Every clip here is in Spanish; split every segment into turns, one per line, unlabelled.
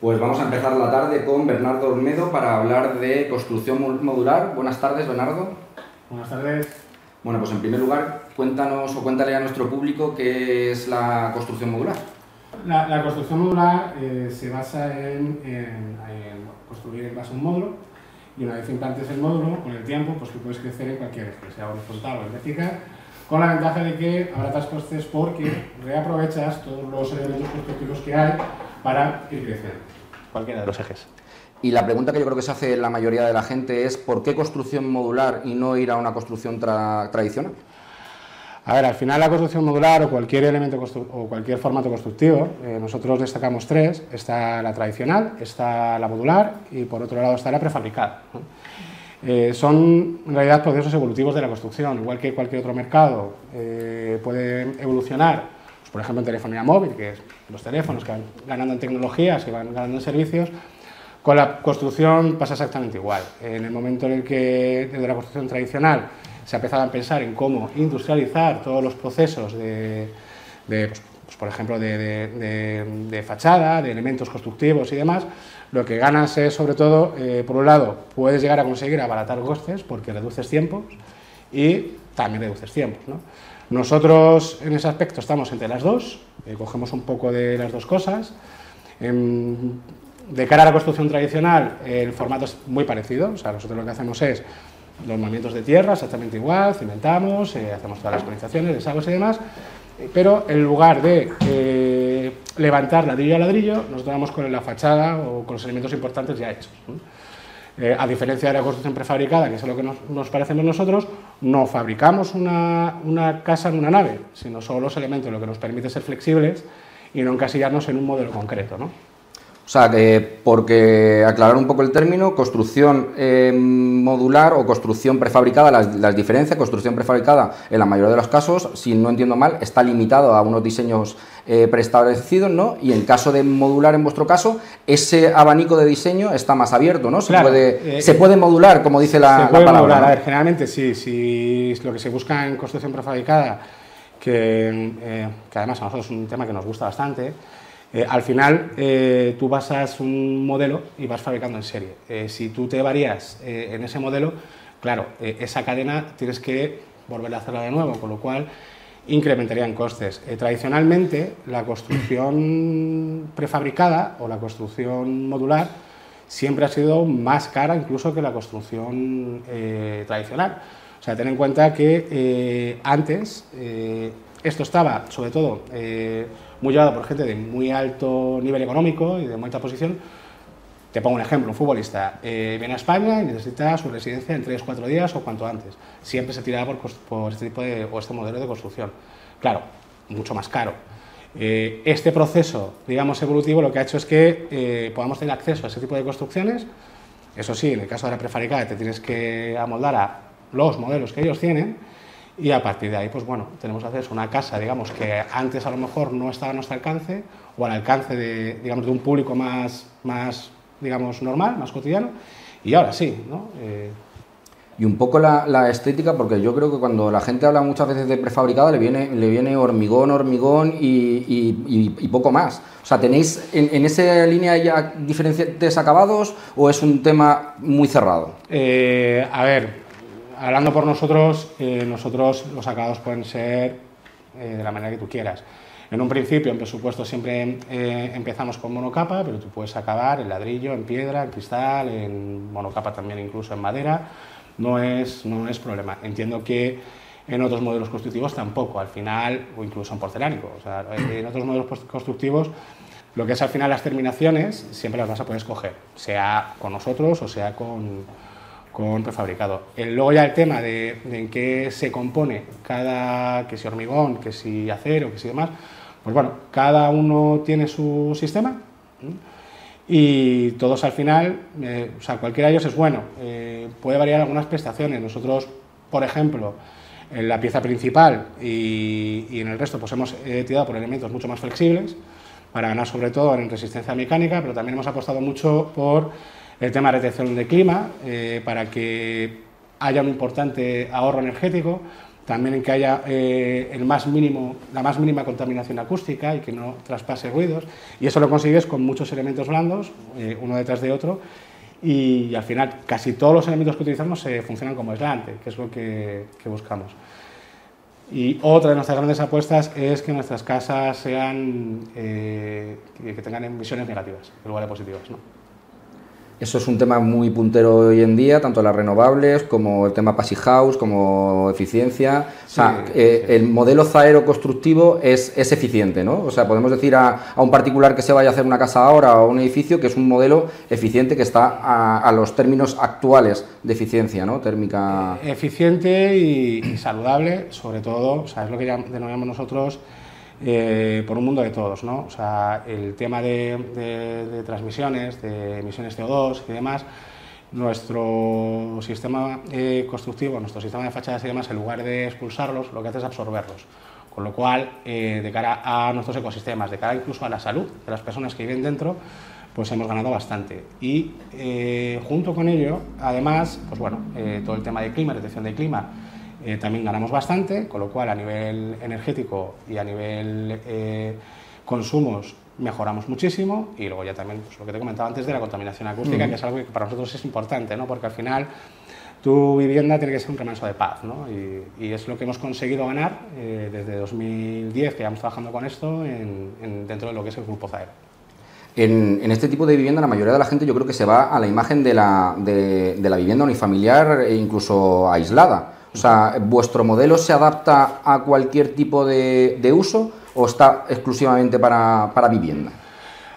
Pues vamos a empezar la tarde con Bernardo Olmedo para hablar de construcción modular. Buenas tardes, Bernardo.
Buenas tardes.
Bueno, pues en primer lugar, cuéntanos o cuéntale a nuestro público qué es la construcción modular.
La, construcción modular eh, se basa en, construir en base a un módulo y una vez implantes el módulo, con el tiempo, pues tú puedes crecer en cualquier eje, sea horizontal o vertical, con la ventaja de que abaratas costes porque reaprovechas todos los elementos constructivos que hay para ir creciendo, cualquiera de los ejes.
Y la pregunta que yo creo que se hace la mayoría de la gente es ¿por qué construcción modular y no ir a una construcción tradicional?
A ver, al final la construcción modular o cualquier elemento o cualquier formato constructivo, eh, nosotros destacamos tres, está la tradicional, está la modular y por otro lado está la prefabricada. Eh, son en realidad procesos evolutivos de la construcción, igual que cualquier otro mercado eh, puede evolucionar, por ejemplo en telefonía móvil, que es los teléfonos que van ganando en tecnologías, que van ganando en servicios, con la construcción pasa exactamente igual. En el momento en el que desde la construcción tradicional se ha empezado a pensar en cómo industrializar todos los procesos de, pues, pues, por ejemplo, de, fachada, de elementos constructivos y demás, lo que ganas es, sobre todo, eh, por un lado, puedes llegar a conseguir abaratar costes porque reduces tiempos y también reduces tiempos. Nosotros, en ese aspecto, estamos entre las dos, eh, cogemos un poco de las dos cosas. de cara a la construcción tradicional, el formato es muy parecido, o sea, nosotros lo que hacemos es los movimientos de tierra exactamente igual, cimentamos, eh, hacemos todas las organizaciones, desagües y demás, eh, pero en lugar de eh, levantar ladrillo a ladrillo, nos vamos con la fachada o con los elementos importantes ya hechos. a diferencia de la construcción prefabricada, que es lo que nos, nos parecemos nosotros, no fabricamos una, una, casa en una nave, sino solo los elementos, lo que nos permite ser flexibles y no encasillarnos en un modelo concreto. ¿no?
O sea, que porque aclarar un poco el término, construcción eh, modular o construcción prefabricada, las, diferencias, construcción prefabricada en la mayoría de los casos, si no entiendo mal, está limitado a unos diseños eh, preestablecidos, ¿no? Y en caso de modular, en vuestro caso, ese abanico de diseño está más abierto, ¿no? Se, puede, eh, se puede modular, como dice la,
se puede Modular. A ver, generalmente sí, si lo que se busca en construcción prefabricada, que, que además a nosotros es un tema que nos gusta bastante, eh, al final, eh, tú basas un modelo y vas fabricando en serie. Eh, si tú te varías en ese modelo, claro, esa cadena tienes que volver a hacerla de nuevo, con lo cual incrementarían costes. tradicionalmente, la construcción prefabricada o la construcción modular siempre ha sido más cara incluso que la construcción tradicional. O sea, ten en cuenta que antes esto estaba, sobre todo, muy llevado por gente de muy alto nivel económico y de muy alta posición. Te pongo un ejemplo, un futbolista eh, viene a España y necesita su residencia en 3 4 días o cuanto antes. Siempre se tiraba por, por este tipo de, o este modelo de construcción. Claro, mucho más caro. Eh, este proceso, digamos, evolutivo lo que ha hecho es que eh, podamos tener acceso a ese tipo de construcciones. Eso sí, en el caso de la prefabricada te tienes que amoldar a los modelos que ellos tienen y a partir de ahí, pues bueno, tenemos acceso a una casa, digamos, que antes a lo mejor no estaba a nuestro alcance o al alcance de, digamos, de un público más, más, digamos, normal, más cotidiano, y ahora sí, ¿no? Eh,
y un poco la, estética, porque yo creo que cuando la gente habla muchas veces de prefabricada le viene, le viene hormigón, hormigón y, poco más. O sea, ¿tenéis en, esa línea ya diferentes acabados o es un tema muy cerrado?
Eh, a ver, hablando por nosotros, eh, nosotros los acabados pueden ser eh, de la manera que tú quieras. En un principio, en presupuesto, siempre eh, empezamos con monocapa, pero tú puedes acabar en ladrillo, en piedra, en cristal, en monocapa también incluso en madera. No es, no es problema. Entiendo que en otros modelos constructivos tampoco, al final, o incluso en porcelánico. O sea, en otros modelos constructivos, lo que es al final las terminaciones, siempre las vas a poder escoger, sea con nosotros o sea con, con prefabricado. luego ya el tema de, en qué se compone cada, que si hormigón, que si acero, que si demás, pues bueno, cada uno tiene su sistema y todos al final, eh, o sea, cualquiera de ellos es bueno. Eh, puede variar algunas prestaciones. Nosotros, por ejemplo, en la pieza principal y, en el resto, pues hemos eh, tirado por elementos mucho más flexibles para ganar sobre todo en resistencia mecánica, pero también hemos apostado mucho por el tema de retención de clima, eh, para que haya un importante ahorro energético también en que haya eh, el más mínimo, la más mínima contaminación acústica y que no traspase ruidos. Y eso lo consigues con muchos elementos blandos, eh, uno detrás de otro, y, al final casi todos los elementos que utilizamos funcionan como aislante, que es lo que, buscamos. Y otra de nuestras grandes apuestas es que nuestras casas sean, que tengan emisiones negativas en lugar de positivas.
Eso es un tema muy puntero hoy en día, tanto las renovables como el tema Passive House, como eficiencia. o sea, eh, el modelo zaero constructivo es, es, eficiente, ¿no? O sea, podemos decir a, un particular que se vaya a hacer una casa ahora o un edificio que es un modelo eficiente que está a, los términos actuales de eficiencia, ¿no? Térmica.
Eh, eficiente y, saludable, sobre todo, o sea, es lo que denominamos nosotros eh, por un mundo de todos, ¿no? O sea, el tema de, transmisiones, de emisiones CO2 y demás, nuestro sistema eh, constructivo, nuestro sistema de fachadas y demás, en lugar de expulsarlos, lo que hace es absorberlos. Con lo cual, eh, de cara a nuestros ecosistemas, de cara incluso a la salud de las personas que viven dentro, pues hemos ganado bastante. Y junto con ello, además, pues bueno, todo el tema de clima, detección de clima, eh, también ganamos bastante, con lo cual a nivel energético y a nivel eh, consumos mejoramos muchísimo y luego ya también pues, lo que te comentaba antes de la contaminación acústica, que es algo que para nosotros es importante, ¿no? porque al final tu vivienda tiene que ser un remanso de paz ¿no? y, es lo que hemos conseguido ganar eh, desde 2010 que estamos trabajando con esto en, dentro de lo que es el Grupo Zaero.
En, en, este tipo de vivienda la mayoría de la gente yo creo que se va a la imagen de la, de, de la vivienda unifamiliar e incluso aislada. O sea, ¿vuestro modelo se adapta a cualquier tipo de, uso o está exclusivamente para, vivienda?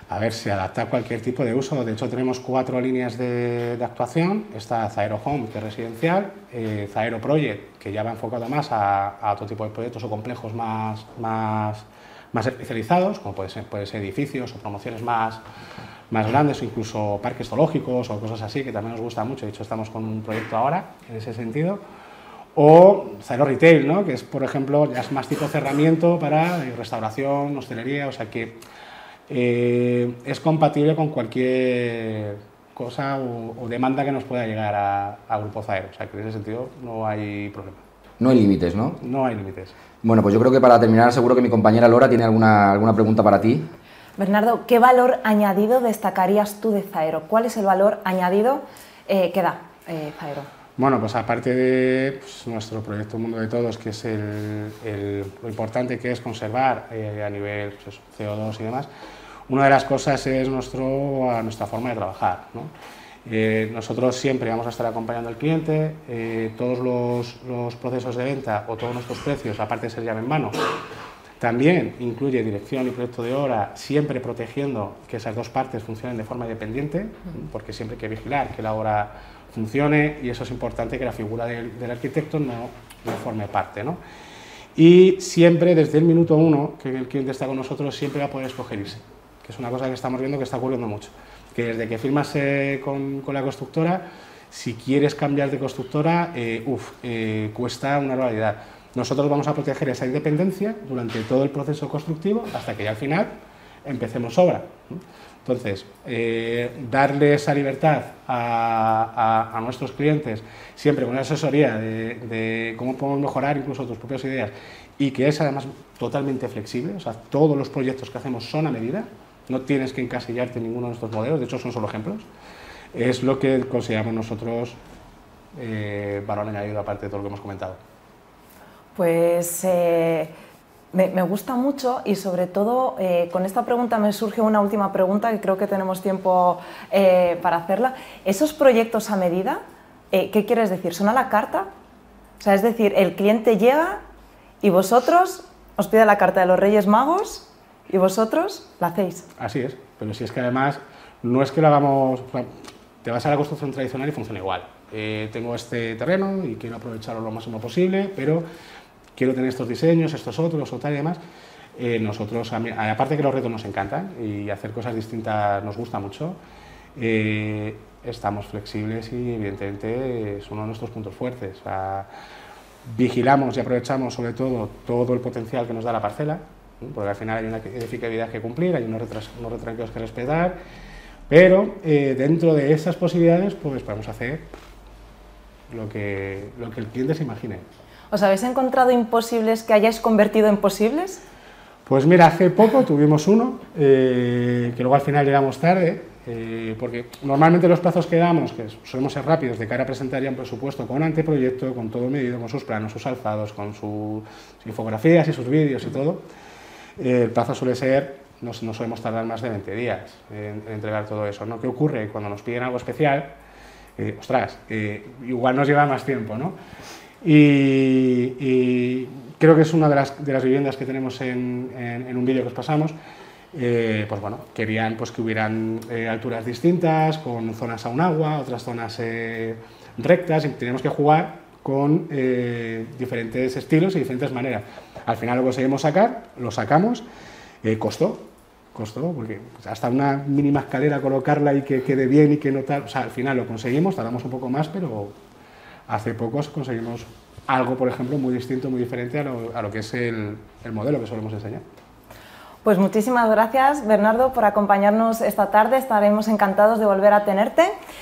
A ver, se adapta a cualquier tipo de uso. De hecho, tenemos cuatro líneas de, actuación. Está Zaero Home, que es residencial, eh, Zaero Project, que ya va enfocado más a, otro tipo de proyectos o complejos más, más, más especializados, como pueden ser, puede ser edificios o promociones más, más grandes incluso parques zoológicos o cosas así, que también nos gusta mucho. De hecho, estamos con un proyecto ahora en ese sentido o Zairo Retail, ¿no? que es, por ejemplo, ya es más tipo cerramiento para eh, restauración, hostelería, o sea que eh, es compatible con cualquier cosa o, demanda que nos pueda llegar a, Grupo Zairo, o sea que en ese sentido no hay problema.
No hay límites, ¿no?
No hay límites.
Bueno, pues yo creo que para terminar seguro que mi compañera Lora tiene alguna, alguna pregunta para ti.
Bernardo, ¿qué valor añadido destacarías tú de Zaero? ¿Cuál es el valor añadido eh, que da Zaero?
Bueno, pues aparte de pues, nuestro proyecto Mundo de Todos, que es lo importante que es conservar eh, a nivel pues CO2 y demás, una de las cosas es nuestro, nuestra forma de trabajar. Eh, nosotros siempre vamos a estar acompañando al cliente, eh, todos los, procesos de venta o todos nuestros precios, aparte de ser llave en mano, también incluye dirección y proyecto de obra, siempre protegiendo que esas dos partes funcionen de forma independiente, porque siempre hay que vigilar que la obra funcione y eso es importante que la figura del, arquitecto no, no, forme parte. ¿no? Y siempre, desde el minuto uno que el cliente está con nosotros, siempre va a poder escoger irse, que es una cosa que estamos viendo que está ocurriendo mucho. Que desde que firmas eh, con, con, la constructora, si quieres cambiar de constructora, eh, uf, eh, cuesta una realidad. Nosotros vamos a proteger esa independencia durante todo el proceso constructivo hasta que ya al final empecemos obra. Entonces, eh, darle esa libertad a, nuestros clientes, siempre con una asesoría de, cómo podemos mejorar incluso tus propias ideas, y que es además totalmente flexible, o sea, todos los proyectos que hacemos son a medida, no tienes que encasillarte en ninguno de nuestros modelos, de hecho son solo ejemplos, es lo que consideramos nosotros eh, valor añadido aparte de todo lo que hemos comentado.
Pues... Eh, me, gusta mucho y sobre todo eh, con esta pregunta me surge una última pregunta que creo que tenemos tiempo eh, para hacerla. ¿Esos proyectos a medida, eh, qué quieres decir? ¿Son a la carta? O sea, es decir, el cliente llega y vosotros os pide la carta de los Reyes Magos y vosotros la hacéis.
Así es, pero si es que además no es que lo hagamos, te vas a la construcción tradicional y funciona igual. tengo este terreno y quiero aprovecharlo lo máximo posible, pero quiero tener estos diseños, estos otros, o tal y demás. Eh, nosotros, aparte que los retos nos encantan y hacer cosas distintas nos gusta mucho, eh, estamos flexibles y evidentemente es uno de nuestros puntos fuertes. vigilamos y aprovechamos sobre todo todo el potencial que nos da la parcela, porque al final hay una edificabilidad que cumplir, hay unos, unos retranqueos que respetar, pero eh, dentro de esas posibilidades pues podemos hacer lo que, lo que el cliente se imagine.
¿Os habéis encontrado imposibles que hayáis convertido en posibles?
Pues mira, hace poco tuvimos uno, eh, que luego al final llegamos tarde, eh, porque normalmente los plazos que damos, que solemos ser rápidos de cara a presentar ya un presupuesto con anteproyecto, con todo medido, con sus planos, sus alzados, con sus infografías y sus vídeos y todo, eh, el plazo suele ser, no, no, solemos tardar más de 20 días en, en, entregar todo eso. ¿no? ¿Qué ocurre? Cuando nos piden algo especial, ostras, igual nos lleva más tiempo, ¿no? Y, y, creo que es una de las, de las viviendas que tenemos en, en, en un vídeo que os pasamos. Eh, pues bueno, querían pues, que hubieran eh, alturas distintas, con zonas a un agua, otras zonas eh, rectas, y teníamos que jugar con eh, diferentes estilos y diferentes maneras. Al final lo conseguimos sacar, lo sacamos, costó, costó, porque hasta una mínima escalera colocarla y que quede bien y que no tal, o sea, al final lo conseguimos, tardamos un poco más, pero hace pocos conseguimos algo, por ejemplo, muy distinto, muy diferente a lo, que es el, modelo que solemos enseñar.
Pues muchísimas gracias, Bernardo, por acompañarnos esta tarde. Estaremos encantados de volver a tenerte.